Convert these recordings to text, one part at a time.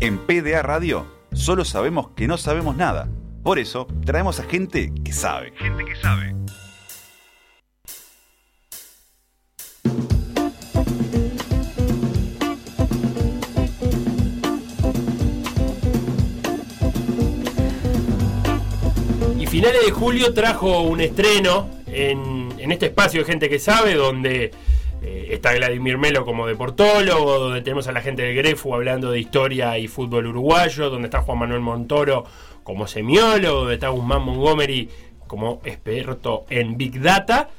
En PDA Radio solo sabemos que no sabemos nada. Por eso traemos a gente que sabe. Gente que sabe. Y finales de julio trajo un estreno en, en este espacio de gente que sabe, donde eh, está Vladimir Melo como deportólogo, donde tenemos a la gente del Grefu hablando de historia y fútbol uruguayo, donde está Juan Manuel Montoro como semiólogo, donde está Guzmán Montgomery como experto en Big Data.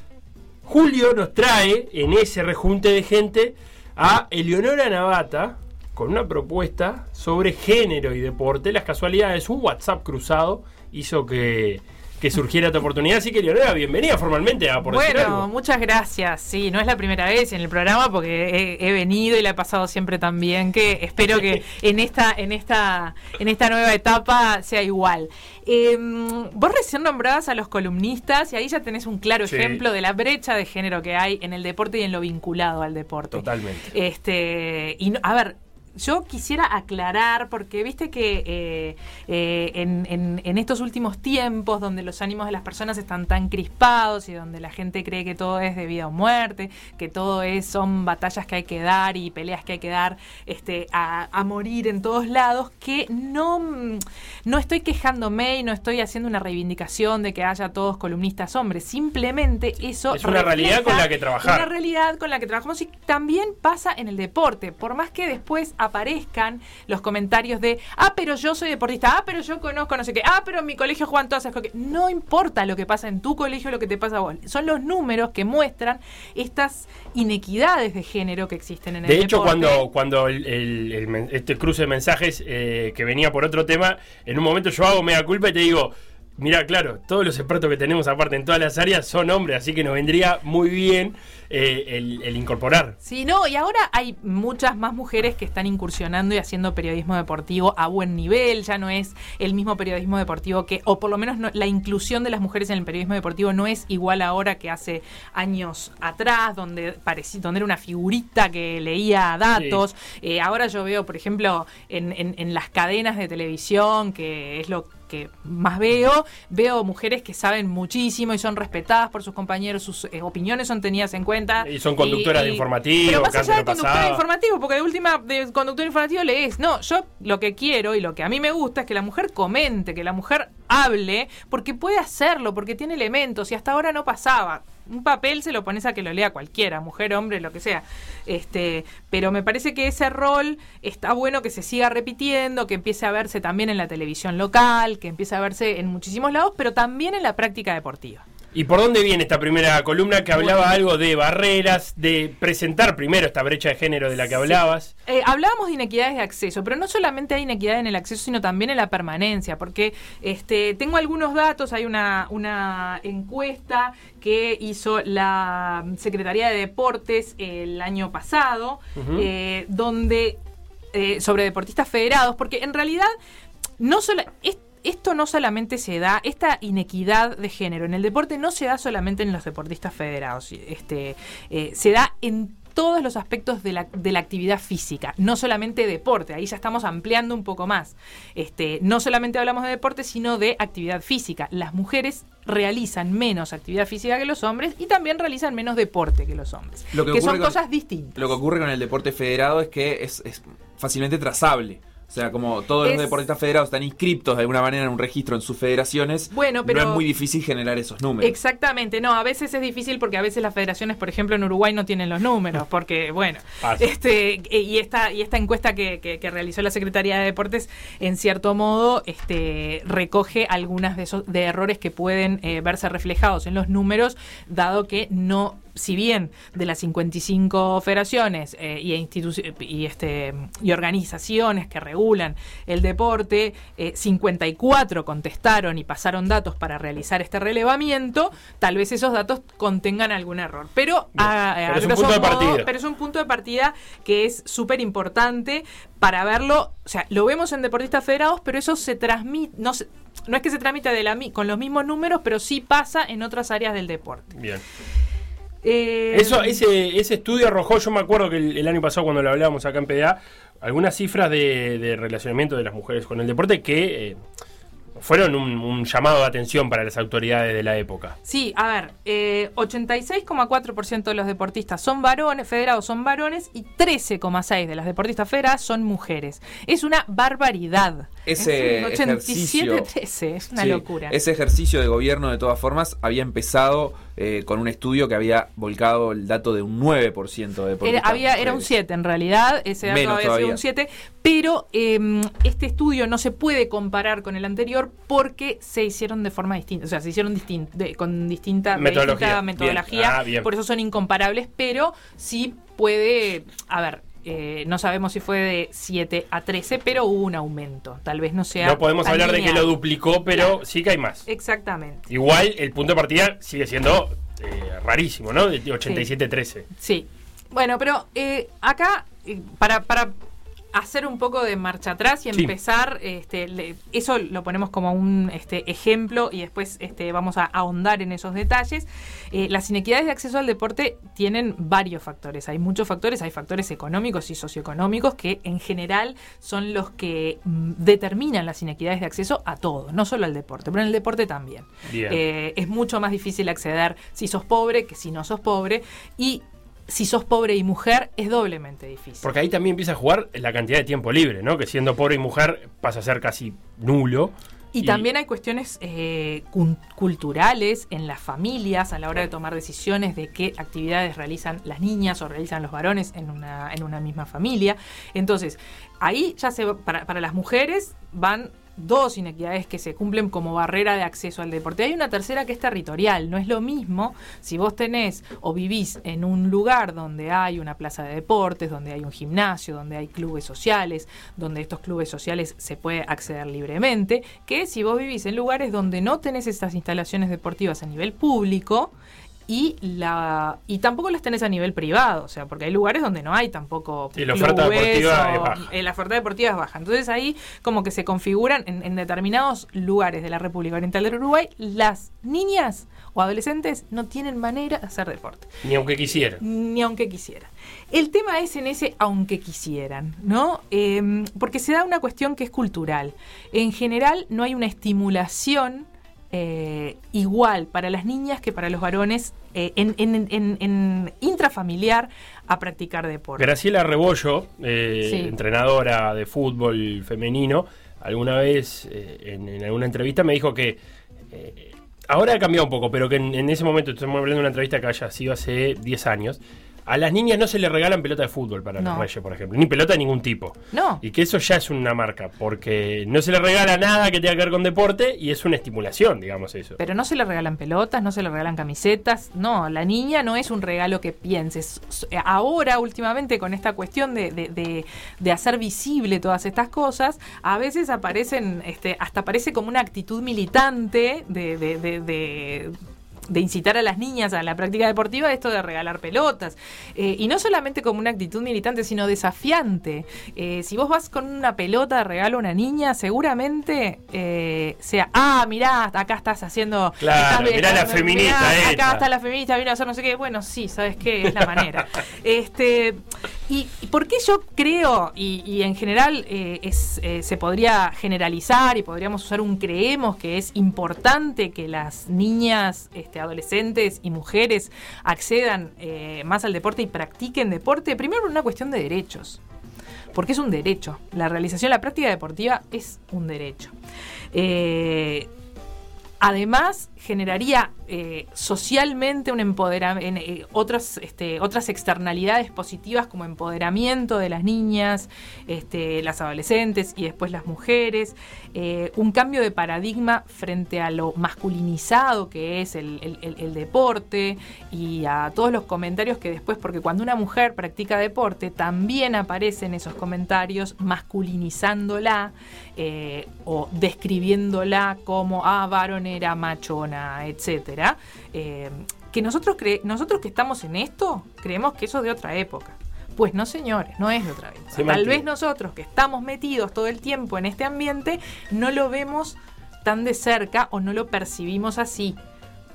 Julio nos trae en ese rejunte de gente a Eleonora Navata con una propuesta sobre género y deporte. Las casualidades, un WhatsApp cruzado hizo que, que surgiera esta oportunidad. Así que, Leonora, bienvenida formalmente a Por Decir Bueno, Algo. muchas gracias. Sí, no es la primera vez en el programa porque he, he venido y la he pasado siempre tan bien que espero que en esta, en esta, en esta nueva etapa sea igual. Eh, vos recién nombrabas a los columnistas y ahí ya tenés un claro Sí. ejemplo de la brecha de género que hay en el deporte y en lo vinculado al deporte. Totalmente. Este, y no- a ver, yo quisiera aclarar, porque viste que eh, eh, en, en- en estos últimos tiempos, donde los ánimos de las personas están tan crispados y donde la gente cree que todo es de vida o muerte, que todo es, son batallas que hay que dar y peleas que hay que dar este, a, a morir en todos lados, que no, no estoy quejándome y no estoy haciendo una reivindicación de que haya todos columnistas hombres, simplemente eso Es una realidad con la que trabajar. una realidad con la que trabajamos y también pasa en el deporte. Por más que después aparezcan los comentarios de, ah, pero yo soy deportista, ah, pero yo conozco no sé qué, ah, pero en mi colegio juegan todas esas cosas. No importa lo que pasa en tu colegio, lo que te pasa a vos. Son los números que muestran estas inequidades de género que existen en el De deporte. hecho, cuando, cuando el- el- el men- este cruce de mensajes eh, que venía por otro tema, en un momento yo hago mea culpa y te digo, mira, claro, todos los expertos que tenemos aparte en todas las áreas son hombres, así que nos vendría muy bien eh, el, el incorporar. Sí, no, y ahora hay muchas más mujeres que están incursionando y haciendo periodismo deportivo a buen nivel, ya no es el mismo periodismo deportivo que, o por lo menos no- la inclusión de las mujeres en el periodismo deportivo no es igual ahora que hace años atrás, donde, parecía, donde era una figurita que leía datos. Eh, ahora yo veo, por ejemplo, en, en- en las cadenas de televisión, que es lo que más veo, veo mujeres que saben muchísimo y son respetadas por sus compañeros, sus eh, opiniones son tenidas en cuenta. Y son conductoras de informativo, Pero más allá de no conductor pasaba. informativo, porque de última, de conductor informativo lees. No, yo lo que quiero y lo que a mí me gusta es que la mujer comente, que la mujer hable, porque puede hacerlo, porque tiene elementos y hasta ahora no pasaba. Un papel se lo pones a que lo lea cualquiera, mujer, hombre, lo que sea. Este, pero me parece que ese rol está bueno que se siga repitiendo, que empiece a verse también en la televisión local, que empiece a verse en muchísimos lados, pero también en la práctica deportiva. ¿Y por dónde viene esta primera columna que hablaba algo de barreras, de presentar primero esta brecha de género de la que hablabas? Eh, hablábamos de inequidades de acceso, pero no solamente hay inequidad en el acceso, sino también en la permanencia, porque este, tengo algunos datos, hay una, una encuesta que hizo la Secretaría de Deportes el año pasado, eh, donde eh, sobre deportistas federados, porque en realidad no solo es- esto no solamente se da, esta inequidad de género en el deporte no se da solamente en los deportistas federados, este, eh, se da en todos los aspectos de la, de la actividad física, no solamente deporte, ahí ya estamos ampliando un poco más. Este, no solamente hablamos de deporte, sino de actividad física. Las mujeres realizan menos actividad física que los hombres y también realizan menos deporte que los hombres, Lo que que, son con- cosas distintas. Lo que ocurre con el deporte federado es que es, es fácilmente trazable. O sea, como todos Es- los deportistas federados están inscriptos de alguna manera en un registro en sus federaciones, Bueno, pero- no es muy difícil generar esos números. Exactamente, no, a veces es difícil porque a veces las federaciones, por ejemplo, en Uruguay no tienen los números, porque, bueno, Pasa. este, eh, y esta, y esta encuesta que, que- que realizó la Secretaría de Deportes, en cierto modo, este, recoge algunas de esos de errores que pueden eh, verse reflejados en los números, dado que no si bien de las 55 federaciones eh, y, y, este, y organizaciones que regulan el deporte, eh, 54 contestaron y pasaron datos para realizar este relevamiento, tal vez esos datos contengan algún error. Pero, a- a Pero es un punto de modo, partida. pero es un punto de partida que es súper importante para verlo. O sea, lo vemos en deportistas federados, pero eso se transmite, no, se- no es que se transmita de la, con los mismos números, pero sí pasa en otras áreas del deporte. Bien. Eh, Eso, ese, ese estudio arrojó, yo me acuerdo que el, el año pasado cuando lo hablábamos acá en PDA, algunas cifras de, de relacionamiento de las mujeres con el deporte que eh, fueron un, un llamado de atención para las autoridades de la época. Sí, a ver, eh, 86,4% de los deportistas son varones, federados son varones y 13,6% de las deportistas federadas son mujeres. Es una barbaridad. Ese es un ejercicio- 87-13, es una Sí, locura. Ese ejercicio de gobierno, de todas formas, había empezado eh, con un estudio que había volcado el dato de un 9% de Era, había, era un mujeres. 7 en realidad, ese dato Menos había sido todavía. un 7, pero eh, este estudio no se puede comparar con el anterior porque se hicieron de forma distinta, o sea, se hicieron distin- de- con distinta de Metodología. distinta Bien. metodología, Ah, bien. por eso son incomparables, pero sí puede, a ver, eh, no sabemos si fue de 7 a 13, pero hubo un aumento, tal vez no sea... No podemos hablar de que lo duplicó, pero Claro. sí que hay más. Exactamente. Igual el punto de partida sigue siendo eh, rarísimo, ¿no? De 87-13. Sí. Bueno, pero eh, acá, eh, para, para hacer un poco de marcha atrás y Sí. empezar, este, le- eso lo ponemos como un este, ejemplo y después este, vamos a ahondar en esos detalles. Eh, las inequidades de acceso al deporte tienen varios factores. Hay muchos factores, hay factores económicos y socioeconómicos que en general son los que mm, determinan las inequidades de acceso a todo, no solo al deporte, pero en el deporte también. Eh, es mucho más difícil acceder si sos pobre que si no sos pobre y si sos pobre y mujer es doblemente difícil. Porque ahí también empieza a jugar la cantidad de tiempo libre, ¿no? Que siendo pobre y mujer pasa a ser casi nulo. Y, también hay cuestiones eh, culturales en las familias a la hora de tomar decisiones de qué actividades realizan las niñas o realizan los varones en una, en una misma familia. Entonces, ahí ya se para, para las mujeres van dos inequidades que se cumplen como barrera de acceso al deporte. Hay una tercera que es territorial. No es lo mismo si vos tenés o vivís en un lugar donde hay una plaza de deportes, donde hay un gimnasio, donde hay clubes sociales, donde estos clubes sociales se puede acceder libremente, que si vos vivís en lugares donde no tenés estas instalaciones deportivas a nivel público y la y tampoco las tenés a nivel privado, o sea, porque hay lugares donde no hay tampoco Sí, la oferta deportiva o- es baja. la oferta deportiva es baja. Entonces ahí como que se configuran en, en determinados lugares de la República Oriental del Uruguay, las niñas o adolescentes no tienen manera de hacer deporte Ni aunque quisieran. ni aunque quisieran. El tema es en ese aunque quisieran, ¿no? Eh, porque se da una cuestión que es cultural. En general no hay una estimulación eh, igual para las niñas que para los varones eh, en, en- en- en intrafamiliar a practicar deporte. Graciela Rebollo, eh, Sí. entrenadora de fútbol femenino, alguna vez en, alguna entrevista me dijo que ahora ha cambiado un poco, pero que en, en ese momento, estamos hablando de una entrevista que haya sido hace 10 años, a las niñas no se le regalan pelota de fútbol para No. los reyes, por ejemplo, ni pelota de ningún tipo. No. Y que eso ya es una marca, porque no se le regala nada que tenga que ver con deporte y es una estimulación, digamos eso. Pero no se le regalan pelotas, no se le regalan camisetas. No, la niña no es un regalo que pienses. S- Ahora, últimamente, con esta cuestión de, de- de- de hacer visible todas estas cosas, a veces aparecen, este, hasta parece como una actitud militante de, de- de- incitar a las niñas a la práctica deportiva esto de regalar pelotas. Eh, y no solamente como una actitud militante, sino desafiante. Eh, si vos vas con una pelota de regalo a una niña, seguramente eh, sea, ah, mirá, acá estás haciendo... Claro, estás- mirá la feminista mirá. Acá está la feminista, vino a hacer no sé qué. Bueno, sí, ¿sabes qué? Es la manera. este y, por qué yo creo, y, en general eh, eh, se podría generalizar y podríamos usar un creemos que es importante que las niñas, este, adolescentes y mujeres accedan eh, más al deporte y practiquen deporte, primero por una cuestión de derechos. Porque es un derecho. La realización, la práctica deportiva es un derecho. Además, generaría eh, socialmente un empoderamiento, otras, este, otras externalidades positivas como empoderamiento de las niñas, este, las adolescentes y después las mujeres, eh, un cambio de paradigma frente a lo masculinizado que es el, el- deporte y a todos los comentarios que después, porque cuando una mujer practica deporte, también aparecen esos comentarios masculinizándola eh, o describiéndola como, ah, varonera, machona, etcétera. Eh, que nosotros, cre- nosotros que estamos en esto, creemos que eso es de otra época. Pues no, señores, no es de otra época. Se Tal mantiene. vez nosotros que estamos metidos todo el tiempo en este ambiente, no lo vemos tan de cerca o no lo percibimos así.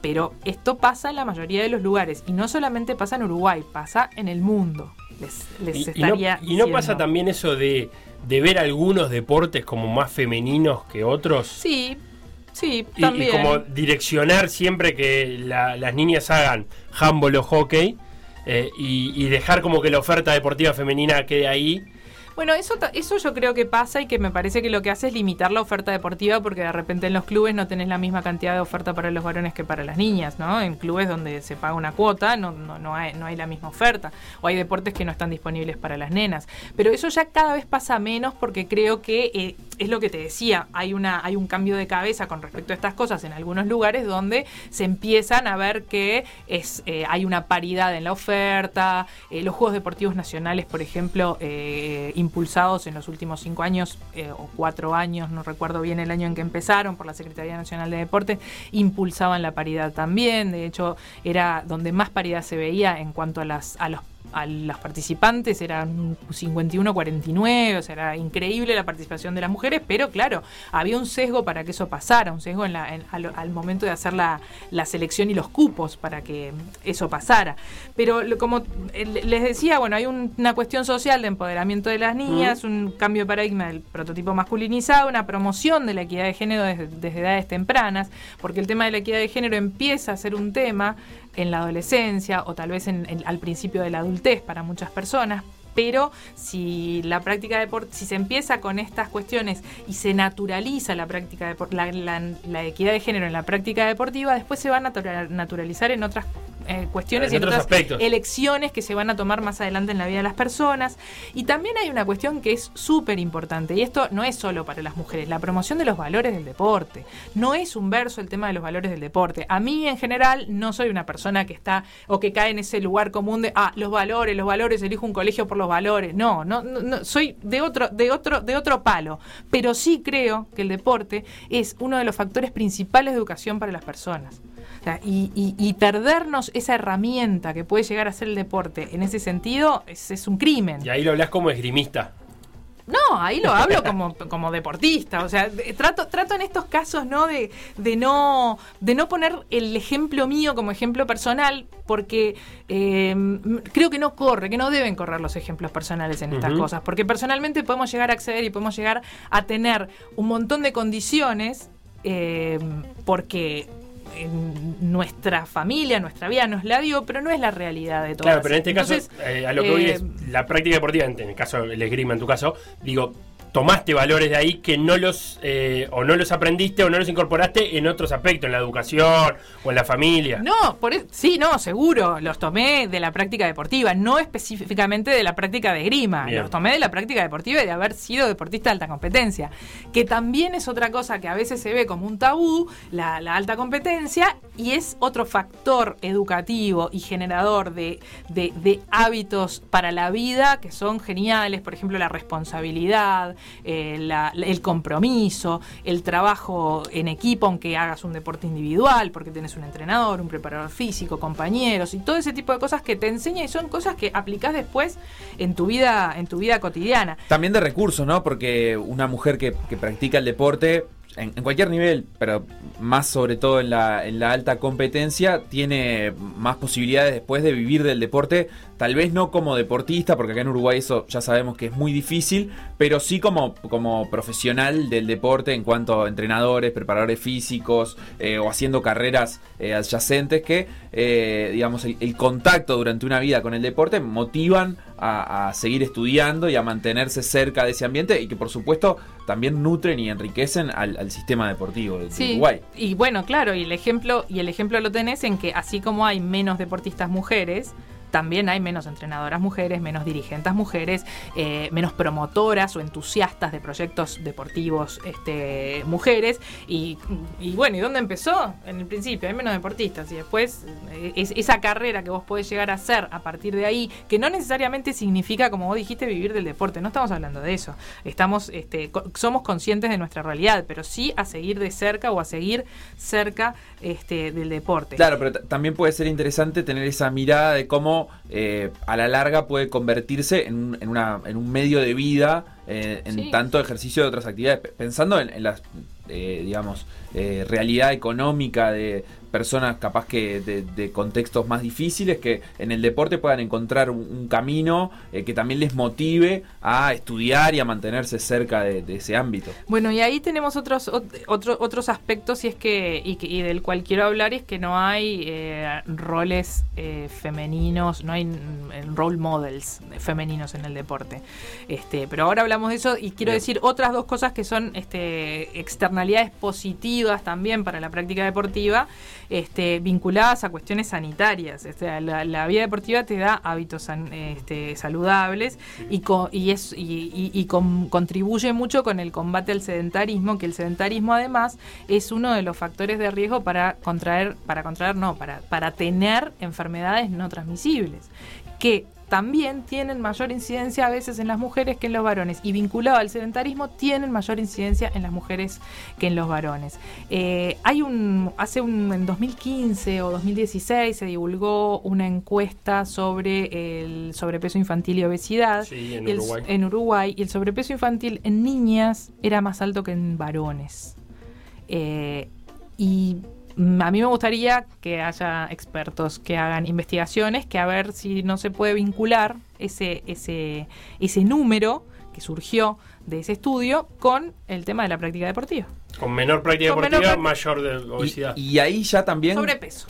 Pero esto pasa en la mayoría de los lugares y no solamente pasa en Uruguay, pasa en el mundo. les, les Y, y no, estaría y no pasa también eso de, de ver algunos deportes como más femeninos que otros. Sí, sí, Y, como direccionar siempre que la- las niñas hagan handball o hockey eh, y, y dejar como que la oferta deportiva femenina quede ahí. Bueno, eso, eso yo creo que pasa y que me parece que lo que hace es limitar la oferta deportiva porque de repente en los clubes no tenés la misma cantidad de oferta para los varones que para las niñas, ¿no? En clubes donde se paga una cuota no, no, no, hay, no hay la misma oferta o hay deportes que no están disponibles para las nenas. Pero eso ya cada vez pasa menos porque creo que eh, es lo que te decía, hay, una, hay un cambio de cabeza con respecto a estas cosas en algunos lugares donde se empiezan a ver que es, eh, hay una paridad en la oferta, eh, los Juegos Deportivos Nacionales, por ejemplo, eh, impulsados en los últimos cinco años eh, o cuatro años, no recuerdo bien el año en que empezaron, por la Secretaría Nacional de Deportes, impulsaban la paridad también. De hecho, era donde más paridad se veía en cuanto a, las, a los a los participantes eran 51-49, o sea, era increíble la participación de las mujeres, pero claro, había un sesgo para que eso pasara, un sesgo en la, en- al, al momento de hacer la, la selección y los cupos para que eso pasara. Pero lo- como eh, les decía, bueno, hay un- una cuestión social de empoderamiento de las niñas, un cambio de paradigma del prototipo masculinizado, una promoción de la equidad de género desde, desde edades tempranas, porque el tema de la equidad de género empieza a ser un tema en la adolescencia o tal vez en- al principio de la adultez para muchas personas. Pero si la práctica de deport- si se empieza con estas cuestiones y se naturaliza la práctica la, la- la equidad de género en la práctica deportiva, después se va a natura- naturalizar en otras eh, cuestiones En y en otros otras elecciones que se van a tomar más adelante en la vida de las personas. Y también hay una cuestión que es súper importante, y esto no es solo para las mujeres, la promoción de los valores del deporte. No es un verso el tema de los valores del deporte. A mí en general no soy una persona que está o que cae en ese lugar común de, ah, los valores, los valores, elijo un colegio por los valores. No, no, no, no, soy de otro, de otro, de otro palo. Pero sí creo que el deporte es uno de los factores principales de educación para las personas. Sea, y, y- y perdernos esa herramienta que puede llegar a ser el deporte en ese sentido es, es un crimen. Y ahí lo hablas como esgrimista. No, ahí lo hablo como, como deportista. O sea, trato, trato en estos casos, ¿no? De, de no, de no poner el ejemplo mío como ejemplo personal, porque eh, creo que no corre, que no deben correr los ejemplos personales en estas cosas. Porque personalmente podemos llegar a acceder y podemos llegar a tener un montón de condiciones, eh, porque en nuestra familia, nuestra vida nos la dio, pero no es la realidad de todas. Claro, pero en este Entonces, caso, eh, a lo que voy eh, es la práctica deportiva, en el caso del esgrima, en tu caso, digo, tomaste valores de ahí que no los, eh, o no los aprendiste o no los incorporaste en otros aspectos, en la educación o en la familia. No, por e- sí, no, seguro. Los tomé de la práctica deportiva, no específicamente de la práctica de grima. Bien. Los tomé de la práctica deportiva y de haber sido deportista de alta competencia. Que también es otra cosa que a veces se ve como un tabú, la, la alta competencia, y es otro factor educativo y generador de, de- de hábitos para la vida que son geniales. Por ejemplo, la responsabilidad, eh, la- el compromiso, el trabajo en equipo, aunque hagas un deporte individual, porque tienes un entrenador, un preparador físico, compañeros y todo ese tipo de cosas que te enseña y son cosas que aplicás después en tu vida, en tu vida cotidiana. También de recursos, ¿no? Porque una mujer que practica el deporte, en, cualquier nivel, pero más sobre todo en la, en la alta competencia, tiene más posibilidades después de vivir del deporte. Tal vez no como deportista, porque acá en Uruguay eso ya sabemos que es muy difícil, pero sí como, como profesional del deporte en cuanto a entrenadores, preparadores físicos eh, o haciendo carreras eh, adyacentes que, eh, digamos, el contacto durante una vida con el deporte motivan a, a seguir estudiando y a mantenerse cerca de ese ambiente y que por supuesto también nutren y enriquecen al, al sistema deportivo de Sí, Uruguay. y bueno, claro, y el ejemplo y el ejemplo lo tenés en que así como hay menos deportistas mujeres, también hay menos entrenadoras mujeres, menos dirigentes mujeres, eh, menos promotoras o entusiastas de proyectos deportivos este, mujeres. Y, bueno, ¿y dónde empezó? En el principio, hay menos deportistas. Y después, eh, es, esa carrera que vos podés llegar a hacer a partir de ahí, que no necesariamente significa, como vos dijiste, vivir del deporte. No estamos hablando de eso. Estamos, este, somos conscientes de nuestra realidad, pero sí a seguir de cerca o a seguir cerca este, del deporte. Claro, pero también puede ser interesante tener esa mirada de cómo eh, a la larga puede convertirse en un, en una, en un medio de vida, eh, en Sí. tanto ejercicio de otras actividades. Pensando en, en las eh, digamos, eh, realidad económica de personas capaz que de, contextos más difíciles que en el deporte puedan encontrar un, camino eh, que también les motive a estudiar y a mantenerse cerca de, ese ámbito. Bueno, y ahí tenemos otros otros otros aspectos y es que y, del cual quiero hablar es que no hay roles femeninos, no hay mm, role models femeninos en el deporte. Este, pero ahora hablamos de eso y quiero decir otras dos cosas que son este, externalidades positivas también para la práctica deportiva, este, vinculadas a cuestiones sanitarias. Este, la, vida deportiva te da hábitos este, saludables y, y, es, y, contribuye mucho con el combate al sedentarismo, que el sedentarismo además es uno de los factores de riesgo para contraer, para contraer, no, para, para tener enfermedades no transmisibles que también tienen mayor incidencia a veces en las mujeres que en los varones y vinculado al sedentarismo tienen mayor incidencia en las mujeres que en los varones. Eh, hay un hace un en 2015 o 2016 se divulgó una encuesta sobre el sobrepeso infantil y obesidad en, Uruguay. en Uruguay y el sobrepeso infantil en niñas era más alto que en varones. Eh, y a mí me gustaría que haya expertos que hagan investigaciones, que a ver si no se puede vincular ese, ese, ese número que surgió de ese estudio con el tema de la práctica deportiva. Con menor práctica deportiva, mayor de obesidad. Y, ahí ya también... Sobrepeso.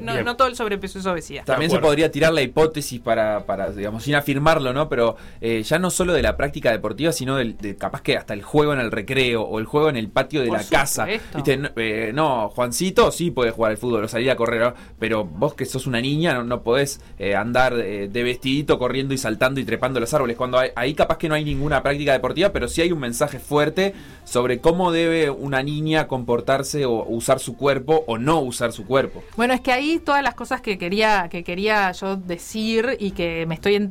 No, todo el sobrepeso es obesidad. También se podría tirar la hipótesis para, para digamos, sin afirmarlo, ¿no? Pero eh, ya no solo de la práctica deportiva, sino del, de capaz que hasta el juego en el recreo o el juego en el patio de la casa. Eh, no, Juancito sí puede jugar al fútbol o salir a correr, pero vos que sos una niña no, podés eh, andar de vestidito corriendo y saltando y trepando los árboles. Cuando ahí capaz que no hay ninguna práctica deportiva, pero sí hay un mensaje fuerte sobre cómo de debe una niña comportarse o usar su cuerpo o no usar su cuerpo? Bueno, es que ahí todas las cosas que quería, que quería yo decir y que me estoy...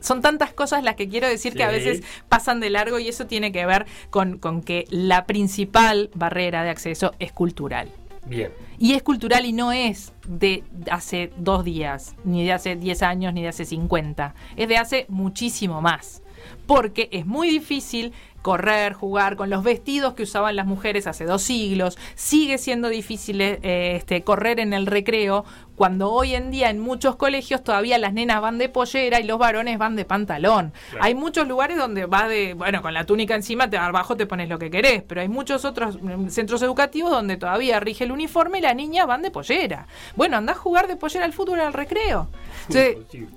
son tantas cosas las que quiero decir que a veces pasan de largo y eso tiene que ver con, con que la principal barrera de acceso es cultural. Bien. Y es cultural y no es de hace dos días, ni de hace 10 años, ni de hace 50. Es de hace muchísimo más. Porque es muy difícil correr, jugar con los vestidos que usaban las mujeres hace dos siglos. Sigue siendo difícil eh, este, correr en el recreo cuando hoy en día en muchos colegios todavía las nenas van de pollera y los varones van de pantalón. Hay muchos lugares donde va de, bueno, con la túnica encima, te abajo te pones lo que querés, pero hay muchos otros mm, centros educativos donde todavía rige el uniforme y las niñas van de pollera. Bueno, anda a jugar de pollera al fútbol al recreo.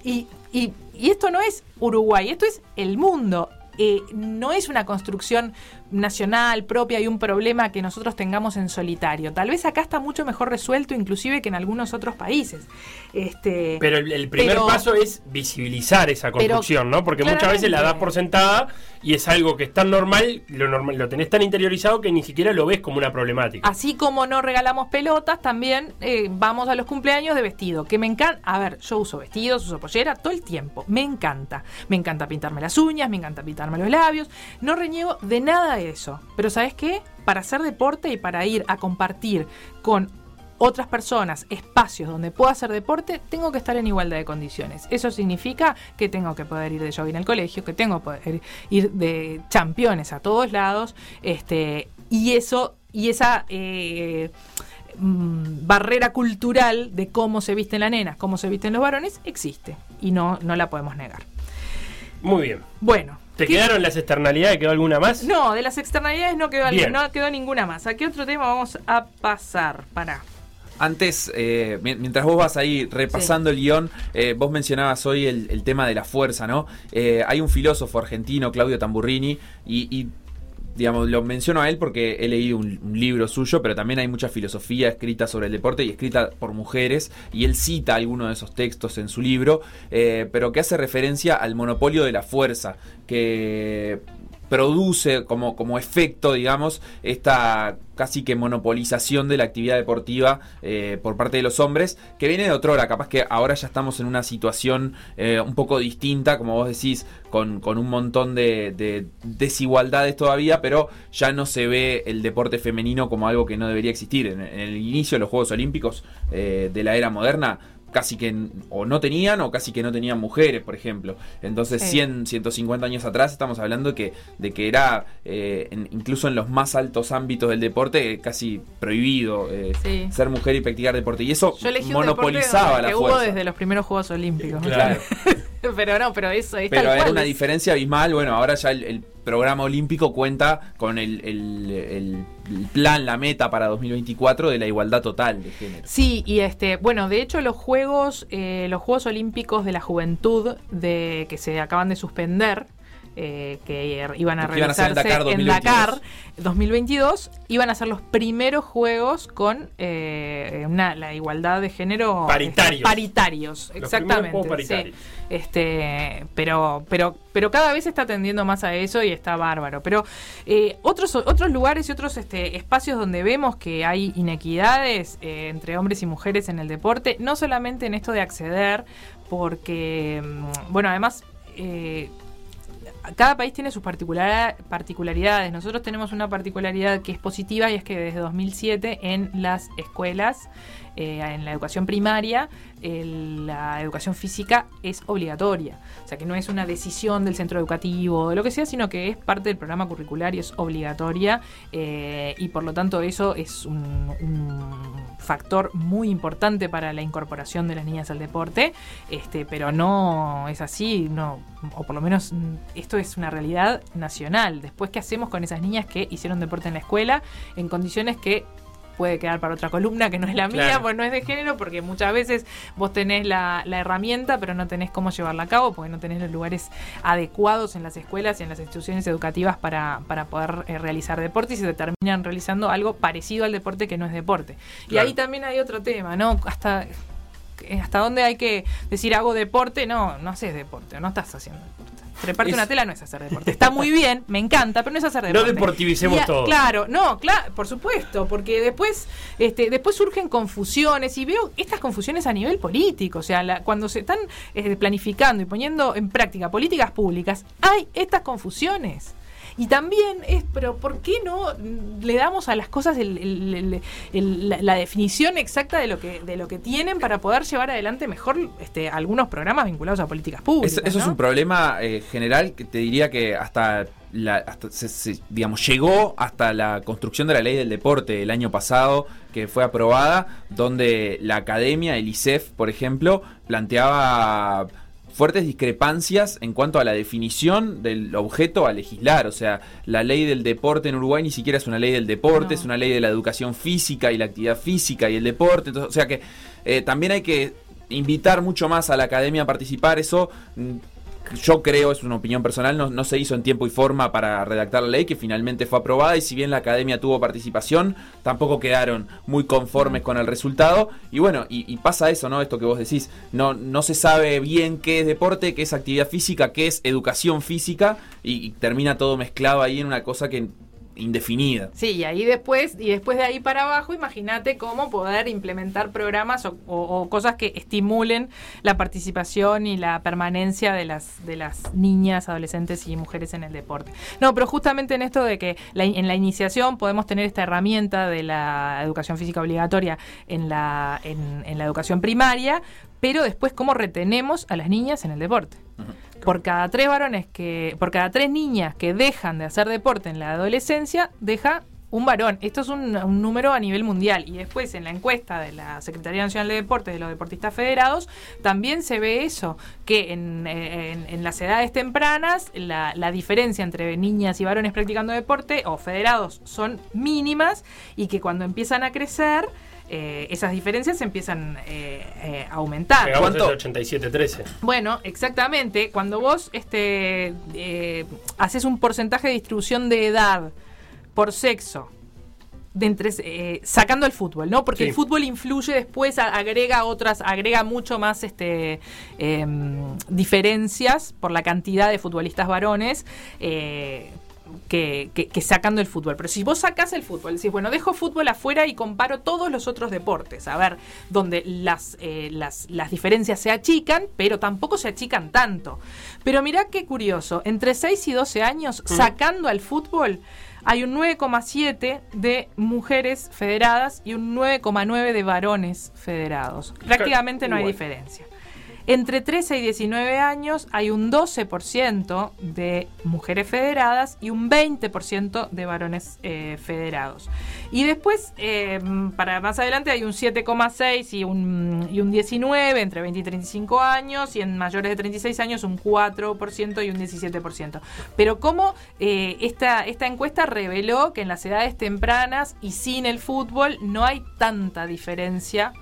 y, y, y esto no es Uruguay, esto es el mundo. Eh, no es una construcción nacional propia y un problema que nosotros tengamos en solitario. Tal vez acá está mucho mejor resuelto inclusive que en algunos otros países. Este, pero el, primer paso es visibilizar esa construcción, ¿no? Porque muchas veces la das por sentada y es algo que es tan normal, lo, normal, lo tenés tan interiorizado que ni siquiera lo ves como una problemática. Así como no regalamos pelotas, también eh, vamos a los cumpleaños de vestido, que me encanta, a ver, yo uso vestidos, uso pollera todo el tiempo, me encanta. Me encanta pintarme las uñas, me encanta pintarme los labios, no reniego de nada eso. Pero ¿sabes qué? Para hacer deporte y para ir a compartir con otras personas, espacios donde pueda hacer deporte, tengo que estar en igualdad de condiciones. Eso significa que tengo que poder ir de jogging al colegio, que tengo que poder ir de championes a todos lados, este, y eso, y esa eh, mm, barrera cultural de cómo se visten las nenas, cómo se visten los varones, existe. Y no, no la podemos negar. Muy bien. Bueno, ¿Te quedaron las externalidades? ¿Quedó alguna más? No, de las externalidades no quedó, no quedó ninguna más. ¿A qué otro tema vamos a pasar? Para. Antes, eh, mientras vos vas ahí repasando el guion, eh, vos mencionabas hoy el, tema de la fuerza, ¿no? Eh, hay un filósofo argentino, Claudio Tamburrini, y digamos, lo menciono a él porque he leído un, libro suyo, pero también hay mucha filosofía escrita sobre el deporte y escrita por mujeres, y él cita algunos de esos textos en su libro, eh, pero que hace referencia al monopolio de la fuerza, que produce como, como efecto, digamos, esta casi que monopolización de la actividad deportiva eh, por parte de los hombres, que viene de otra hora, capaz que ahora ya estamos en una situación eh, un poco distinta, como vos decís, con, un montón de, desigualdades todavía, pero ya no se ve el deporte femenino como algo que no debería existir. En, el inicio de los Juegos Olímpicos eh, de la era moderna, casi que o no tenían o casi que no tenían mujeres, por ejemplo. Entonces, Sí. 100, 150 años atrás estamos hablando que, de que era, eh, en- incluso en los más altos ámbitos del deporte, eh, casi prohibido eh, Sí. ser mujer y practicar deporte. Y eso monopolizaba la que hubo fuerza. desde los primeros Juegos Olímpicos. Claro. pero no, pero eso es Pero era cual, una diferencia abismal. Bueno, ahora ya el, el programa olímpico cuenta con el, el- el- plan, la meta para 2024 de la igualdad total de género. Sí, y este, bueno, de hecho los Juegos, eh, los Juegos Olímpicos de la Juventud de que se acaban de suspender, eh, que er- iban a que iban a realizarse Dakar en 2022. Dakar 2022, iban a ser los primeros Juegos con eh, una, la igualdad de género Paritarios. paritarios, Los exactamente. sí. Este, pero, pero, pero cada vez se está tendiendo más a eso y está bárbaro. Pero eh, otros, otros lugares y otros este, espacios donde vemos que hay inequidades entre hombres y mujeres en el deporte, no solamente en esto de acceder, porque, mm, bueno, además... cada país tiene sus particular- particularidades. Nosotros tenemos una particularidad que es positiva y es que desde 2007 en las escuelas, eh, en la educación primaria, la educación física es obligatoria. O sea que no es una decisión del centro educativo o de lo que sea, sino que es parte del programa curricular y es obligatoria. eh, y por lo tanto eso es un, un factor muy importante para la incorporación de las niñas al deporte. Este, pero no es así, no, o por lo menos mm, esto es una realidad nacional. Después, ¿qué hacemos con esas niñas que hicieron deporte en la escuela en condiciones que puede quedar para otra columna que no es la mía, Claro. pues no es de género, porque muchas veces vos tenés la, la herramienta, pero no tenés cómo llevarla a cabo, porque no tenés los lugares adecuados en las escuelas y en las instituciones educativas para, para poder eh, realizar deporte y se terminan realizando algo parecido al deporte que no es deporte. Y ahí también hay otro tema, ¿no? Hasta eh, hasta dónde hay que decir hago deporte, no, no haces deporte, no estás haciendo deporte. Treparte Es- una tela no es hacer deporte. Está muy bien, me encanta, pero no es hacer No deporte. deportivicemos Y a- todo. Claro, no, claro, por supuesto, porque después, este, después surgen confusiones y veo estas confusiones a nivel político, o sea, la- cuando se están eh, planificando y poniendo en práctica políticas públicas, hay estas confusiones. Y también es, pero ¿por qué no le damos a las cosas el- el- el- el- la, la definición exacta de lo que de lo que tienen para poder llevar adelante mejor este, algunos programas vinculados a políticas públicas? Eso, es un problema eh, general que te diría que hasta, la, hasta se- se- digamos, llegó hasta la construcción de la ley del deporte el año pasado, que fue aprobada, donde la academia, el ISEF, por ejemplo, planteaba fuertes discrepancias en cuanto a la definición del objeto a legislar. O sea, la ley del deporte en Uruguay ni siquiera es una ley del deporte, No. es una ley de la educación física y la actividad física y el deporte. Entonces, o sea que eh, también hay que invitar mucho más a la academia a participar. Eso mm, yo creo, es una opinión personal, no, no se hizo en tiempo y forma para redactar la ley, que finalmente fue aprobada y si bien la academia tuvo participación, tampoco quedaron muy conformes con el resultado. Y bueno, y, pasa eso, ¿no? Esto que vos decís, no, no se sabe bien qué es deporte, qué es actividad física, qué es educación física y, y termina todo mezclado ahí en una cosa que indefinida. Sí, y ahí después, y después de ahí para abajo, imagínate cómo poder implementar programas o, o- o cosas que estimulen la participación y la permanencia de las, de las niñas, adolescentes y mujeres en el deporte. No, pero justamente en esto de que la en la iniciación podemos tener esta herramienta de la educación física obligatoria en la, en, en la educación primaria, pero después cómo retenemos a las niñas en el deporte por cada tres varones que, por cada tres niñas que dejan de hacer deporte en la adolescencia, deja un varón. Esto es un, número a nivel mundial. Y después en la encuesta de la Secretaría Nacional de Deportes de los deportistas federados, también se ve eso, que en, eh, en- en las edades tempranas la, la diferencia entre niñas y varones practicando deporte o federados son mínimas y que cuando empiezan a crecer... eh, esas diferencias empiezan eh, eh, a aumentar. Llegamos ¿Cuánto? a ese 87-13. Bueno, exactamente. Cuando vos este, haces un porcentaje de distribución de edad por sexo, de entre, eh, sacando el fútbol, ¿no? Porque Sí. el fútbol influye después, agrega otras, agrega mucho más este, em, diferencias por la cantidad de futbolistas varones. eh, que, que- que sacando el fútbol. Pero si vos sacás el fútbol, decís, bueno, dejo fútbol afuera y comparo todos los otros deportes, a ver, donde las, eh, las, las diferencias se achican, pero tampoco se achican tanto. Pero mirá qué curioso, entre 6 y 12 años, sacando al fútbol, hay un 9,7 de mujeres federadas y un 9,9 de varones federados. Prácticamente no hay diferencia. Entre 13 y 19 años hay un 12% de mujeres federadas y un 20% de varones eh, federados. Y después, eh, para más adelante, hay un 7,6 y un, y un 19 entre 20 y 35 años, y en mayores de 36 años un 4% y un 17%. Pero como eh, esta, esta encuesta reveló que en las edades tempranas y sin el fútbol no hay tanta diferencia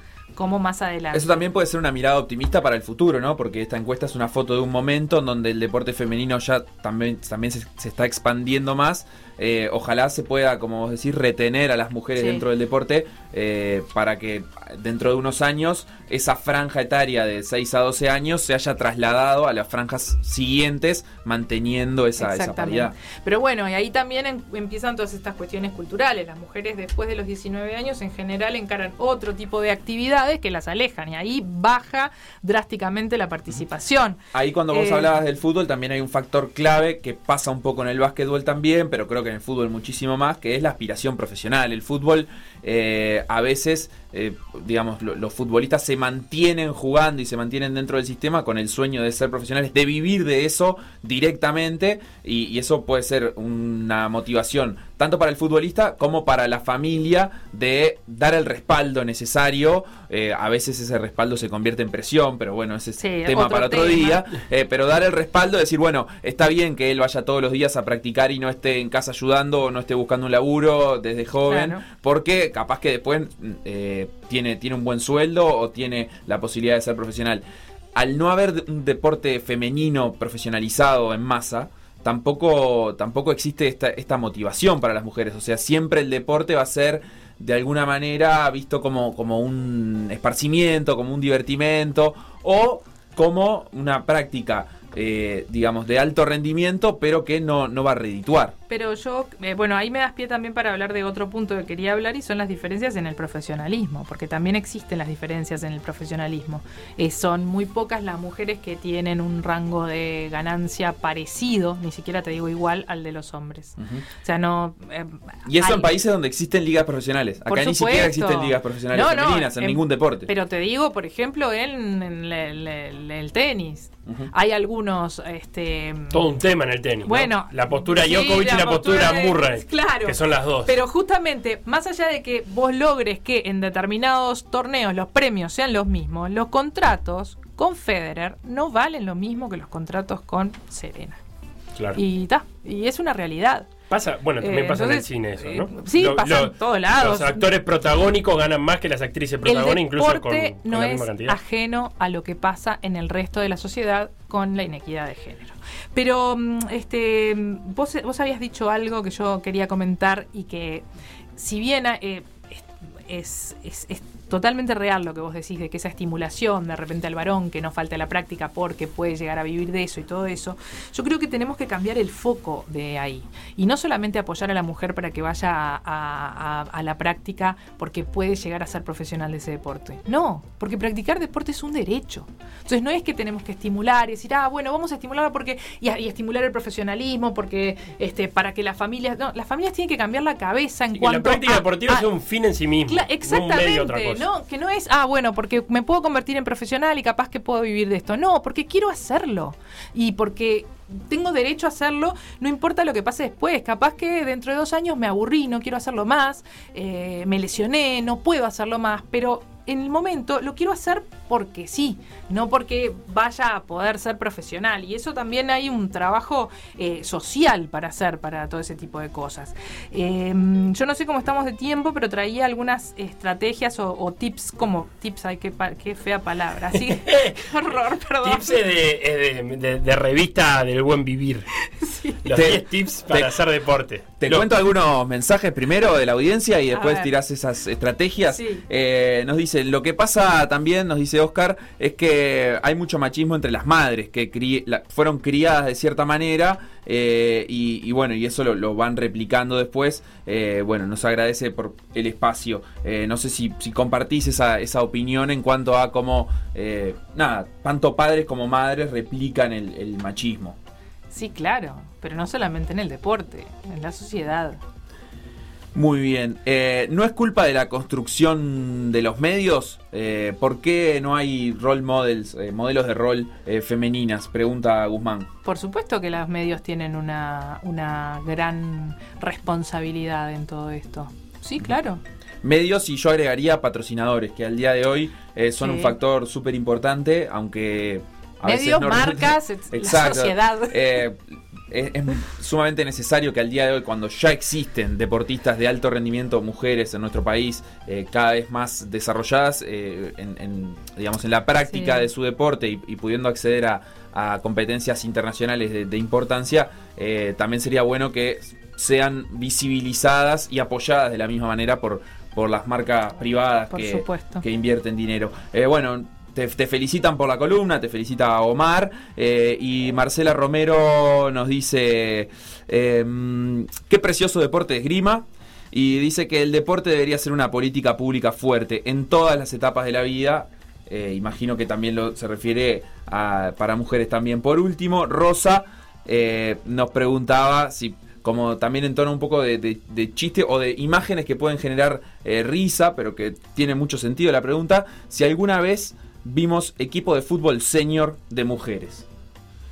Eso también puede ser una mirada optimista para el futuro, ¿no? Porque esta encuesta es una foto de un momento en donde el deporte femenino ya también, también se, se está expandiendo más. Eh, ojalá se pueda, como vos decís, retener a las mujeres Sí. dentro del deporte eh, para que dentro de unos años esa franja etaria de 6 a 12 años se haya trasladado a las franjas siguientes manteniendo esa, esa paridad. Pero bueno, y ahí también em- empiezan todas estas cuestiones culturales. Las mujeres después de los 19 años en general encaran otro tipo de actividades que las alejan y ahí baja drásticamente la participación. Ahí cuando vos Eh, hablabas del fútbol también hay un factor clave que pasa un poco en el básquetbol también, pero creo que en el fútbol muchísimo más, que es la aspiración profesional. El fútbol eh, a veces, eh, digamos, lo- los futbolistas se mantienen jugando y se mantienen dentro del sistema con el sueño de ser profesionales, de vivir de eso directamente y, y eso puede ser una motivación tanto para el futbolista como para la familia de dar el respaldo necesario. Eh, a veces ese respaldo se convierte en presión, pero bueno, ese es Sí, tema otro para otro tema. día. Eh, pero dar el respaldo, decir, bueno, está bien que él vaya todos los días a practicar y no esté en casa ayudando o no esté buscando un laburo desde joven, Claro. porque capaz que después eh, tiene, tiene un buen sueldo o tiene la posibilidad de ser profesional. Al no haber un deporte femenino profesionalizado en masa, tampoco, tampoco existe esta, esta motivación para las mujeres. O sea, siempre el deporte va a ser de alguna manera visto como, como un esparcimiento, como un divertimento o como una práctica, eh, digamos, de alto rendimiento, pero que no, no va a redituar. Pero yo, eh, bueno, ahí me das pie también para hablar de otro punto que quería hablar y son las diferencias en el profesionalismo, porque también existen las diferencias en el profesionalismo. Eh, son muy pocas las mujeres que tienen un rango de ganancia parecido, ni siquiera te digo igual al de los hombres. O sea, no... eh, Y eso hay- en países donde existen ligas profesionales. Acá ni siquiera existen ligas profesionales No, no, femeninas en, en- ningún deporte. Pero te digo, por ejemplo, en, en el, el- el Hay algunos... Este, Todo un tema en el tenis. ¿no? Bueno, la postura sí, Djokovic y la postura de- Murray. Claro. Que son las dos. Pero justamente, más allá de que vos logres que en determinados torneos los premios sean los mismos, los contratos con Federer no valen lo mismo que los contratos con Serena. claro. Y ta, y es una realidad. Pasa, bueno, también Eh, pasa entonces, en el cine eso, ¿no? eh, sí, pasa en todos lados. Los actores protagónicos ganan más que las actrices El protagónicas, incluso con, con no la es misma cantidad. ajeno a lo que pasa en el resto de la sociedad con la inequidad de género. Pero mm, este, vos, vos habías dicho algo que yo quería comentar y que si bien eh, es, es- es totalmente real lo que vos decís de que esa estimulación de repente al varón que no falte la práctica porque puede llegar a vivir de eso y todo eso, yo creo que tenemos que cambiar el foco de ahí y no solamente apoyar a la mujer para que vaya a, a- a- a la práctica porque puede llegar a ser profesional de ese deporte. No, porque practicar deporte es un derecho. Entonces no es que tenemos que estimular y decir, ah, bueno, vamos a estimular porque y, a- y estimular el profesionalismo porque este para que las familias, no, las familias tienen que cambiar la cabeza en Sí, que la cuanto práctica a- deportiva a- es un fin en sí mismo. Cla- no un medio otra exactamente, cosa. ¿no? Que no es, ah, bueno, porque me puedo convertir en profesional y capaz que puedo vivir de esto. No, porque quiero hacerlo. Y porque tengo derecho a hacerlo, no importa lo que pase después. Capaz que dentro de dos años me aburrí, no quiero hacerlo más, eh, me lesioné, no puedo hacerlo más, pero en el momento lo quiero hacer porque sí, no porque vaya a poder ser profesional. Y eso también hay un trabajo eh, social para hacer para todo ese tipo de cosas. Eh, yo no sé cómo estamos de tiempo, pero traía algunas estrategias o, o tips, como tips, ay, qué, qué fea palabra. Así, qué horror, perdón. Tips es de, es de- de- de revista del buen vivir. Los Te- 10 tips para te- hacer deporte. Te Lo- cuento algunos mensajes primero de la audiencia y después tirás esas estrategias. Sí. Eh, nos dice, lo que pasa también, nos dice Oscar, es que hay mucho machismo entre las madres que fueron criadas de cierta manera eh, y, bueno, y eso lo, van replicando después. Eh, bueno, nos agradece por el espacio. Eh, no sé si, compartís esa, esa opinión en cuanto a cómo, nada, tanto padres como madres replican el machismo. Sí, claro, pero no solamente en el deporte, en la sociedad. Muy bien. Eh, ¿No es culpa de la construcción de los medios? Eh, ¿Por qué no hay role models, eh, modelos de rol eh, femeninas? Pregunta Guzmán. Por supuesto que los medios tienen una, una gran responsabilidad en todo esto. Sí, claro. Medios y yo agregaría patrocinadores, que al día de hoy eh, son Sí. un factor súper importante, aunque... a veces Medios, no- marcas, la sociedad. Eh, es, es sumamente necesario que al día de hoy, cuando ya existen deportistas de alto rendimiento, mujeres en nuestro país, eh, cada vez más desarrolladas eh, en, en, digamos, en la práctica Sí. de su deporte y, y pudiendo acceder a, a competencias internacionales de, de importancia, eh, también sería bueno que sean visibilizadas y apoyadas de la misma manera por, por las marcas privadas Por que, que invierten dinero. Eh, bueno, te, felicitan por la columna, te felicita Omar eh, y Marcela Romero nos dice, eh, qué precioso deporte esgrima. Y dice que el deporte debería ser una política pública fuerte en todas las etapas de la vida. Eh, imagino que también lo, se refiere a, para mujeres también. Por último, Rosa eh, nos preguntaba si, como también en tono un poco de, chiste o de imágenes que pueden generar risa, pero que tiene mucho sentido la pregunta, si alguna vez vimos equipo de fútbol senior de mujeres.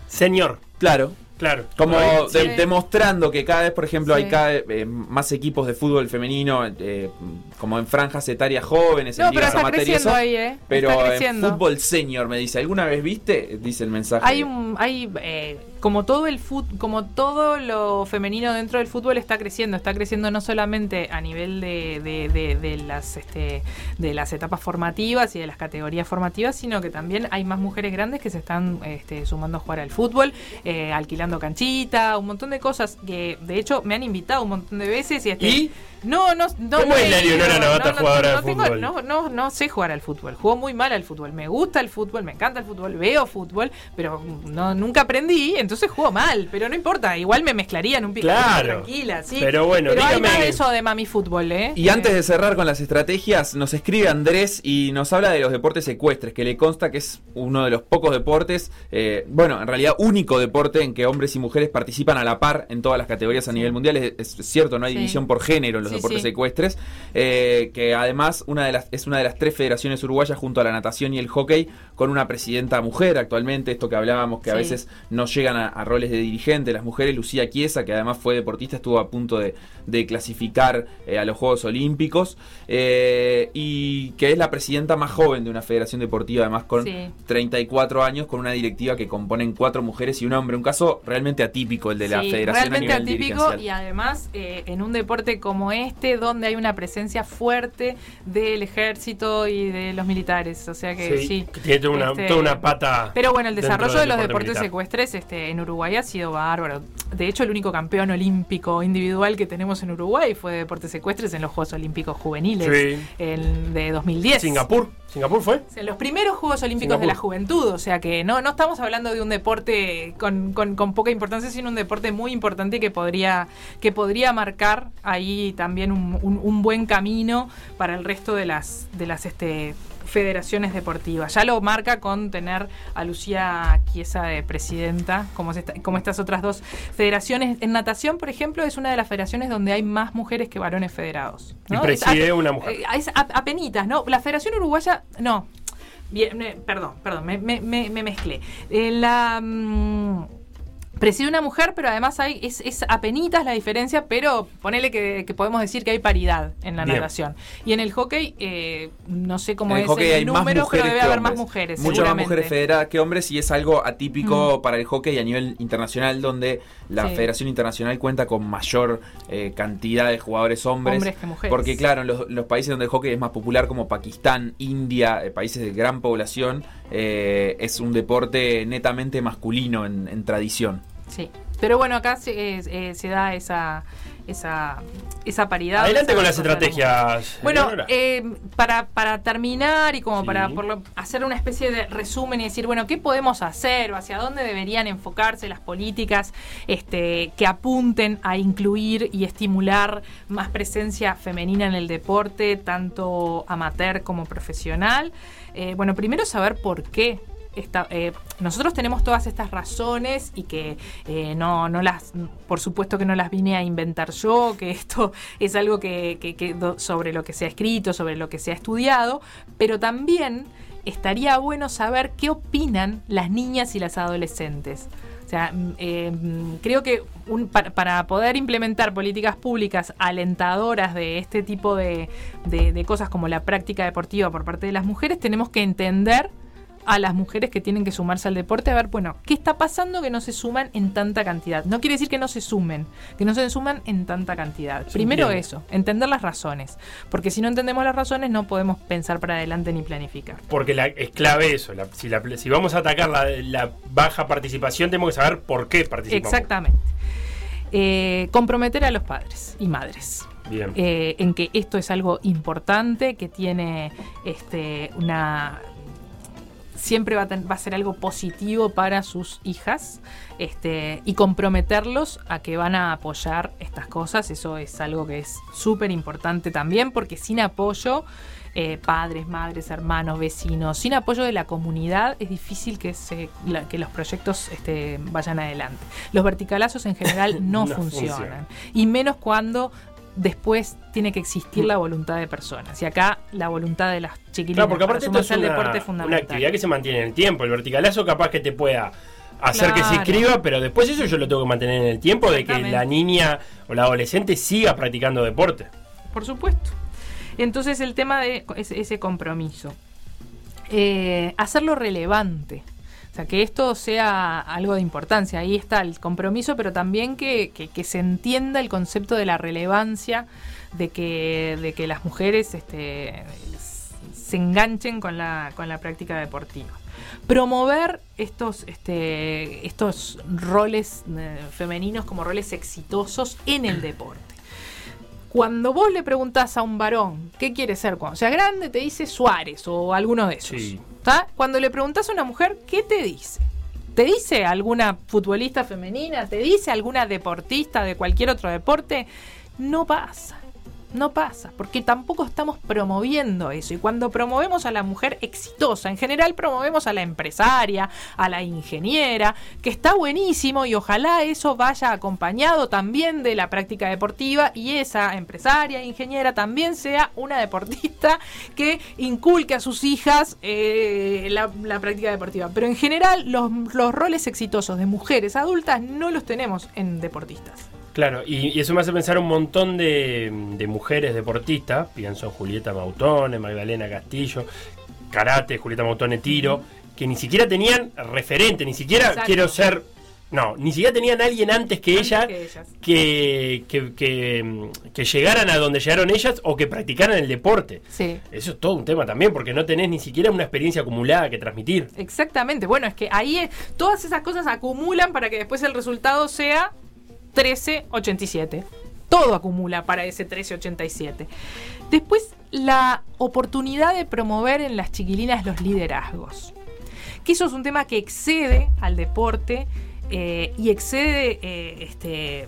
Señor, Claro, claro. como Ahí, de- Sí. demostrando que cada vez, por ejemplo, hay cada vez eh, más equipos de fútbol femenino, eh, como en franjas etarias jóvenes, en No, pero ligas eso. ahí, ¿eh? Pero está en fútbol senior, me dice, ¿alguna vez viste? Dice el mensaje. Hay un, hay eh, como todo el fut, como todo lo femenino dentro del fútbol está creciendo, está creciendo no solamente a nivel de, de, de- de las este, de las etapas formativas y de las categorías formativas, sino que también hay más mujeres grandes que se están este, sumando a jugar al fútbol, eh, alquilando canchita, un montón de cosas que de hecho me han invitado un montón de veces y, este, ¿Y? No, no, no. ¿Cómo no es he la ido, Leonora Navata, jugadora de tengo- fútbol? no, no, no sé jugar al fútbol. Juego muy mal al fútbol. Me gusta el fútbol, me encanta el fútbol, veo fútbol, pero no, nunca aprendí, entonces juego mal. Pero no importa, igual me mezclaría en un pico Claro. tranquila, sí. Pero bueno, pero hay dígame- más de eso de mami fútbol, ¿eh? Y antes de cerrar con las estrategias, nos escribe Andrés y nos habla de los deportes ecuestres, que le consta que es uno de los pocos deportes, eh, bueno, en realidad único deporte en que hombres y mujeres participan a la par en todas las categorías a nivel mundial. Es, es cierto, no hay Sí. división por género en los Sí, deportes sí. ecuestres, eh, que además una de las, es una de las tres federaciones uruguayas junto a la natación y el hockey, con una presidenta mujer actualmente, esto que hablábamos que a veces no llegan a, a roles de dirigente, las mujeres, Lucía Chiesa, que además fue deportista, estuvo a punto de, de clasificar eh, a los Juegos Olímpicos, eh, y que es la presidenta más joven de una federación deportiva, además con Sí. 34 años, con una directiva que componen cuatro mujeres y un hombre, un caso realmente atípico el de la federación realmente a nivel atípico y además en un deporte como este donde hay una presencia fuerte del ejército y de los militares, o sea que sí. que tiene toda una, Este, toda una pata. Pero bueno, el desarrollo de los deporte deportes militar. ecuestres este, en Uruguay ha sido bárbaro. De hecho, el único campeón olímpico individual que tenemos en Uruguay fue de deportes ecuestres en los Juegos Olímpicos Juveniles Sí. en- de 2010. Singapur. ¿Singapur fue? Los primeros Juegos Olímpicos de la Juventud, o sea que no, no estamos hablando de un deporte con, con- con poca importancia, sino un deporte muy importante que podría, que podría marcar ahí también un, un- un buen camino para el resto de las, de las este, federaciones deportivas. Ya lo marca con tener a Lucía Chiesa de presidenta, como, es esta- como estas otras dos federaciones. En natación, por ejemplo, es una de las federaciones donde hay más mujeres que varones federados. Y preside Es a- una mujer. eh, es apenitas, ¿no? La Federación Uruguaya, no. Bien, eh, perdón, perdón, me, me- me- me mezclé. Eh, la mm, preside una mujer, pero además hay es, es apenitas la diferencia, pero ponele que, que podemos decir que hay paridad en la Bien. natación. Y en el hockey, eh, no sé cómo en el es el hay más número, pero debe haber más mujeres. Muchas más mujeres federadas que hombres y es algo atípico Mm. para el hockey a nivel internacional donde la Sí. Federación Internacional cuenta con mayor eh, cantidad de jugadores hombres. Hombres que mujeres. Porque claro, en los, los países donde el hockey es más popular como Pakistán, India, eh, países de gran población, eh, es un deporte netamente masculino en, en tradición. Sí. Pero bueno, acá se, eh, eh, se da esa, esa, esa paridad. Adelante con las estrategias. Bueno, eh, para, para terminar y como Sí. para por lo- hacer una especie de resumen y decir, bueno, ¿qué podemos hacer o hacia dónde deberían enfocarse las políticas este, que apunten a incluir y estimular más presencia femenina en el deporte, tanto amateur como profesional? Eh, bueno, primero saber por qué eh, nosotros tenemos todas estas razones y que eh, no, no las, por supuesto que no las vine a inventar yo, que esto es algo que, sobre lo que se ha escrito, sobre lo que se ha estudiado, pero también estaría bueno saber qué opinan las niñas y las adolescentes. O sea, mm, mm, creo que para, poder implementar políticas públicas alentadoras de este tipo de- de cosas como la práctica deportiva por parte de las mujeres, tenemos que entender a las mujeres que tienen que sumarse al deporte a ver, bueno, ¿qué está pasando que no se suman en tanta cantidad? No quiere decir que no se sumen, que no se suman en tanta cantidad. Primero eso, entender las razones, porque si no entendemos las razones no podemos pensar para adelante ni planificar. Porque la, es clave eso. la- si, la- si vamos a atacar la, la baja participación, tenemos que saber por qué participamos. Exactamente. Eh, comprometer a los padres y madres. Bien. eh, en que esto es algo importante, que tiene este, una... Siempre va a, ten- va a ser algo positivo para sus hijas este, y comprometerlos a que van a apoyar estas cosas. Eso es algo que es súper importante también porque sin apoyo, eh, padres, madres, hermanos, vecinos, sin apoyo de la comunidad es difícil que, se, la- que los proyectos este, vayan adelante. Los verticalazos en general no, No funcionan. funcionan. Y menos cuando después tiene que existir la voluntad de personas. Y acá la voluntad de las chiquilinas Claro, porque aparte esto es una, deporte es una fundamental. actividad que se mantiene en el tiempo. El verticalazo capaz que te pueda hacer que se inscriba, pero después eso yo lo tengo que mantener en el tiempo de que la niña o la adolescente siga practicando deporte. Por supuesto. Entonces el tema de ese, ese compromiso. Eh, hacerlo relevante. O sea, que esto sea algo de importancia. Ahí está el compromiso, pero también que, que- se entienda el concepto de la relevancia de que, de que las mujeres este, se enganchen con la, con la práctica deportiva. Promover estos, este, estos roles eh, femeninos como roles exitosos en el deporte. Cuando vos le preguntás a un varón qué quiere ser cuando sea grande, te dice Suárez o alguno de esos. Sí. Cuando le preguntás a una mujer, ¿qué te dice? ¿Te dice alguna futbolista femenina? ¿Te dice alguna deportista de cualquier otro deporte? No pasa. No pasa, porque tampoco estamos promoviendo eso. Y cuando promovemos a la mujer exitosa, en general promovemos a la empresaria, a la ingeniera, que está buenísimo y ojalá eso vaya acompañado también de la práctica deportiva y esa empresaria, ingeniera también sea una deportista que inculque a sus hijas eh, la, práctica deportiva. Pero en general los roles exitosos de mujeres adultas no los tenemos en deportistas. Claro, y, y eso me hace pensar un montón de, de mujeres deportistas, pienso en Julieta Mautone, Magdalena Castillo, karate, Julieta Mautone tiro, que ni siquiera tenían referente, ni siquiera Exacto. quiero ser, no, ni siquiera tenían alguien antes que Antes ella que ellas. que, que, que, llegaran a donde llegaron ellas o que practicaran el deporte. Sí. Eso es todo un tema también, porque no tenés ni siquiera una experiencia acumulada que transmitir. Exactamente. Bueno, es que ahí todas esas cosas acumulan para que después el resultado sea 1387. Todo acumula para ese 1387. Después, la oportunidad de promover en las chiquilinas los liderazgos. Que eso es un tema que excede al deporte eh, y excede eh, este,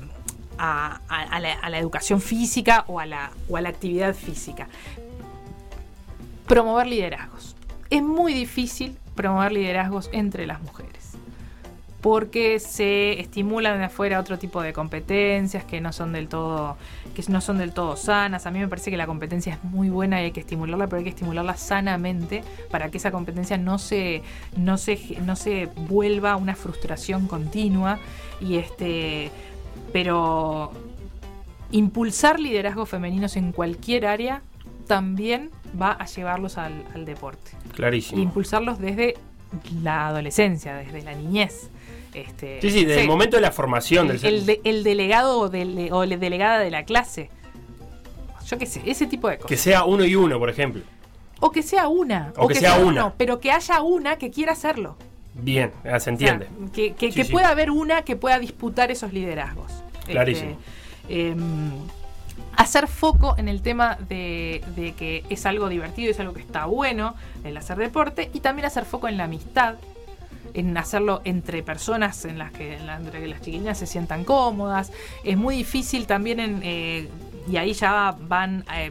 a, la, a la educación física o a la, o a la actividad física promover liderazgos. Es muy difícil promover liderazgos entre las mujeres. Porque se estimulan de afuera otro tipo de competencias que no son del todo, que no son del todo sanas. A mí me parece que la competencia es muy buena y hay que estimularla, pero hay que estimularla sanamente para que esa competencia no se, no se, no se vuelva una frustración continua. Y este. Pero impulsar liderazgos femeninos en cualquier área también va a llevarlos al, al deporte. Clarísimo. Impulsarlos desde la adolescencia, desde la niñez. Este, Sí, sí, desde el momento de la formación del el, el de- el delegado o, la delegada de la clase. Yo qué sé, ese tipo de cosas. Que sea uno y uno, por ejemplo. o que sea una. O que sea una. uno, pero que haya una que quiera hacerlo. Bien, ah, se O sea, entiende. que que- Sí, que sí. pueda haber una que pueda disputar esos liderazgos. Clarísimo. Este, em, hacer foco en el tema de, de que es algo divertido, es algo que está bueno el hacer deporte y también hacer foco en la amistad, en hacerlo entre personas en las que, en las chiquilinas se sientan cómodas. Es muy difícil también en, eh, y ahí ya van eh,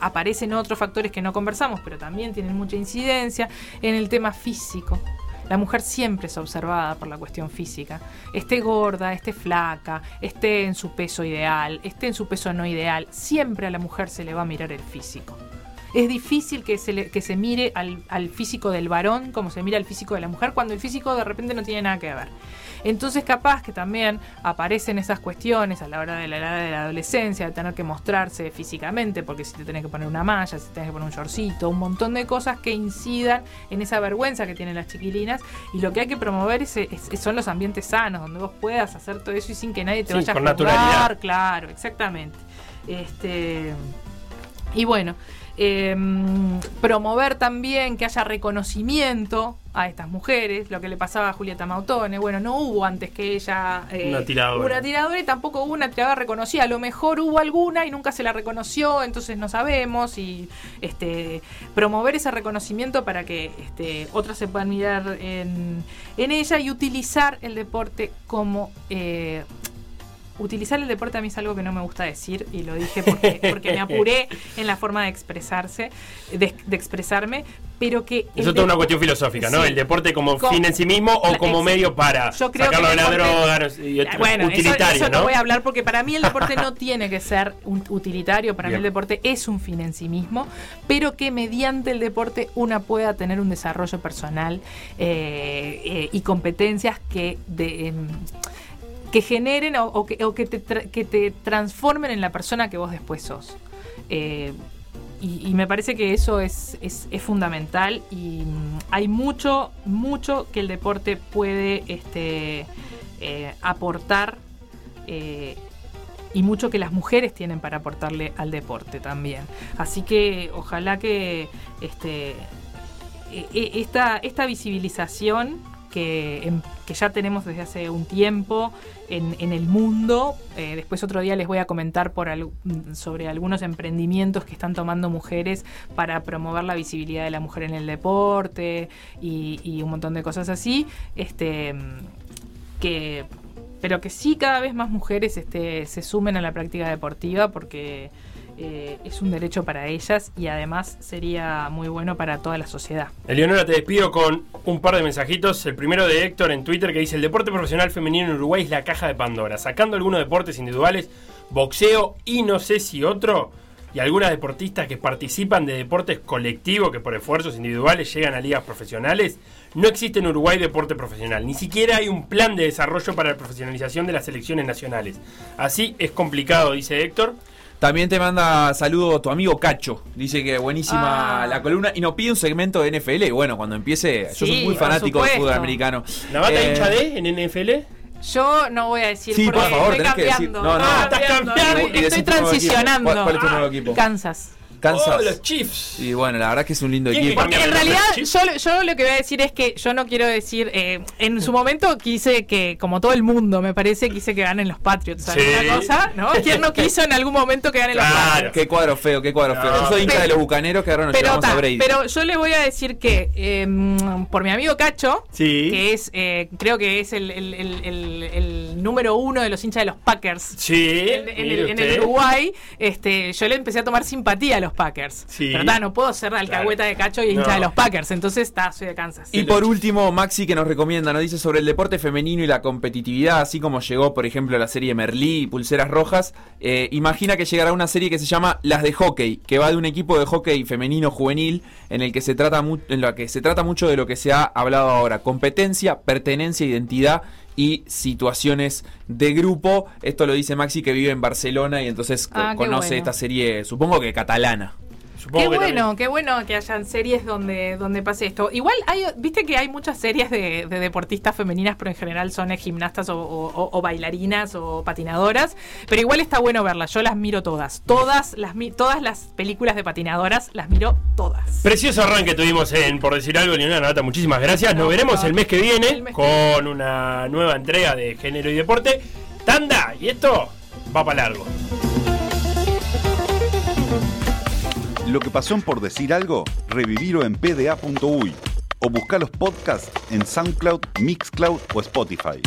aparecen otros factores que no conversamos, pero también tienen mucha incidencia en el tema físico. La mujer siempre es observada por la cuestión física. Esté gorda, esté flaca, esté en su peso ideal, esté en su peso no ideal, siempre a la mujer se le va a mirar el físico. Es difícil que se, le- que se mire al, al físico del varón como se mira al físico de la mujer cuando el físico de repente no tiene nada que ver. Entonces capaz que también aparecen esas cuestiones a la hora de la edad de la adolescencia, de tener que mostrarse físicamente, porque si te tenés que poner una malla, si te tenés que poner un shortcito, un montón de cosas que incidan en esa vergüenza que tienen las chiquilinas. Y lo que hay que promover es- es- son los ambientes sanos, donde vos puedas hacer todo eso y sin que nadie te Sí, vaya a juzgar, naturalidad. Claro, exactamente. Este, y bueno, eh, promover también que haya reconocimiento a estas mujeres, lo que le pasaba a Julieta Mautone. Bueno, no hubo antes que ella eh, Una tiradora. una tiradora y tampoco hubo una tiradora reconocida. A lo mejor hubo alguna y nunca se la reconoció, entonces no sabemos. Y este promover ese reconocimiento para que este, otras se puedan mirar en, en ella y utilizar el deporte como eh, utilizar el deporte a mí es algo que no me gusta decir y lo dije porque, porque me apuré en la forma de expresarse, de, de expresarme, pero que... Eso es toda una cuestión filosófica, ¿no? Sí. El deporte como Co- fin en sí mismo o como medio para Yo creo sacarlo de la droga y otro- bueno, eso- utilitario, eso, no ¿no? voy a hablar porque para mí el deporte no tiene que ser un utilitario, para Bien. mí el deporte es un fin en sí mismo, pero que mediante el deporte una pueda tener un desarrollo personal eh, eh, y competencias que de, em, que generen o, que, te, que te transformen en la persona que vos después sos. Eh, y, me parece que eso es, es, es fundamental y mm, hay mucho, mucho que el deporte puede este, eh, aportar eh, y mucho que las mujeres tienen para aportarle al deporte también. Así que ojalá que este, e- e- esta, esta visibilización que, em- que ya tenemos desde hace un tiempo en, el mundo, eh, después otro día les voy a comentar sobre algunos emprendimientos que están tomando mujeres para promover la visibilidad de la mujer en el deporte y, un montón de cosas así, este, que pero que sí cada vez más mujeres este, se sumen a la práctica deportiva porque eh, es un derecho para ellas y además sería muy bueno para toda la sociedad. Eleonora, te despido con un par de mensajitos. El primero de Héctor en Twitter que dice: El deporte profesional femenino en Uruguay es la caja de Pandora. Sacando algunos deportes individuales, boxeo y no sé si otro, y algunas deportistas que participan de deportes colectivos que por esfuerzos individuales llegan a ligas profesionales, no existe en Uruguay deporte profesional. Ni siquiera hay un plan de desarrollo para la profesionalización de las selecciones nacionales. Así es complicado, dice Héctor. También te manda saludo tu amigo Cacho. Dice que buenísima Ah. la columna y nos pide un segmento de NFL. Y bueno, cuando empiece, yo soy muy fanático del fútbol americano. ¿Navata Eh, hincha de en NFL? Yo no voy a decir Sí, por favor, estoy tenés que decir- cambiando. no, no. estoy Estás cambiando, Y estoy transicionando. ¿Cuál- cuál es tu nuevo equipo? Kansas. Kansas. Oh, los Chiefs. Y bueno, la verdad es que es un lindo ¿Quién que equipo. En realidad, yo, yo lo que voy a decir es que yo no quiero decir. eh, en su momento quise que, como todo el mundo, me parece, quise que ganen los Patriots. ¿sabes Sí. una cosa? ¿No? ¿Quién no quiso en algún momento que ganen los Claro. Patriots? Qué cuadro feo, qué cuadro No. feo. Yo soy hincha de los bucaneros que ahora nos Pero, llevamos a ta, Brady. pero yo le voy a decir que eh, por mi amigo Cacho, Sí. que es, eh, creo que es el, el- el- el- el número uno de los hinchas de los Packers. Sí. En, en en el. Uruguay, este, yo le empecé a tomar simpatía a los Packers. Sí. Pero ta, no puedo ser alcahueta de Cacho y hincha No. de los Packers. Entonces, está, soy de Kansas. Y por último, Maxi que nos recomienda, nos dice sobre el deporte femenino y la competitividad, así como llegó, por ejemplo, la serie Merlí y Pulseras Rojas, eh, imagina que llegará una serie que se llama Las de Hockey, que va de un equipo de hockey femenino juvenil en el que se trata en la que se trata mucho de lo que se ha hablado ahora, competencia, pertenencia, identidad y situaciones de grupo. Esto lo dice Maxi que vive en Barcelona y entonces Ah, conoce bueno. esta serie, supongo que catalana. Supongo Qué que bueno, también. qué bueno que hayan series donde, donde pase esto. Igual hay, viste que hay muchas series de, de deportistas femeninas, pero en general son gimnastas o, o- o bailarinas o patinadoras. Pero igual está bueno verlas. Yo las miro todas. Todas las todas las películas de patinadoras las miro todas. Precioso arranque tuvimos en Por Decir Algo, Leonardo Navata, muchísimas gracias. Nos No, veremos el mes que viene que con una nueva entrega de Género y Deporte. Tanda, y esto va para largo. Lo que pasó en Por Decir Algo, revivirlo en pda.uy o buscar los podcasts en SoundCloud, Mixcloud o Spotify.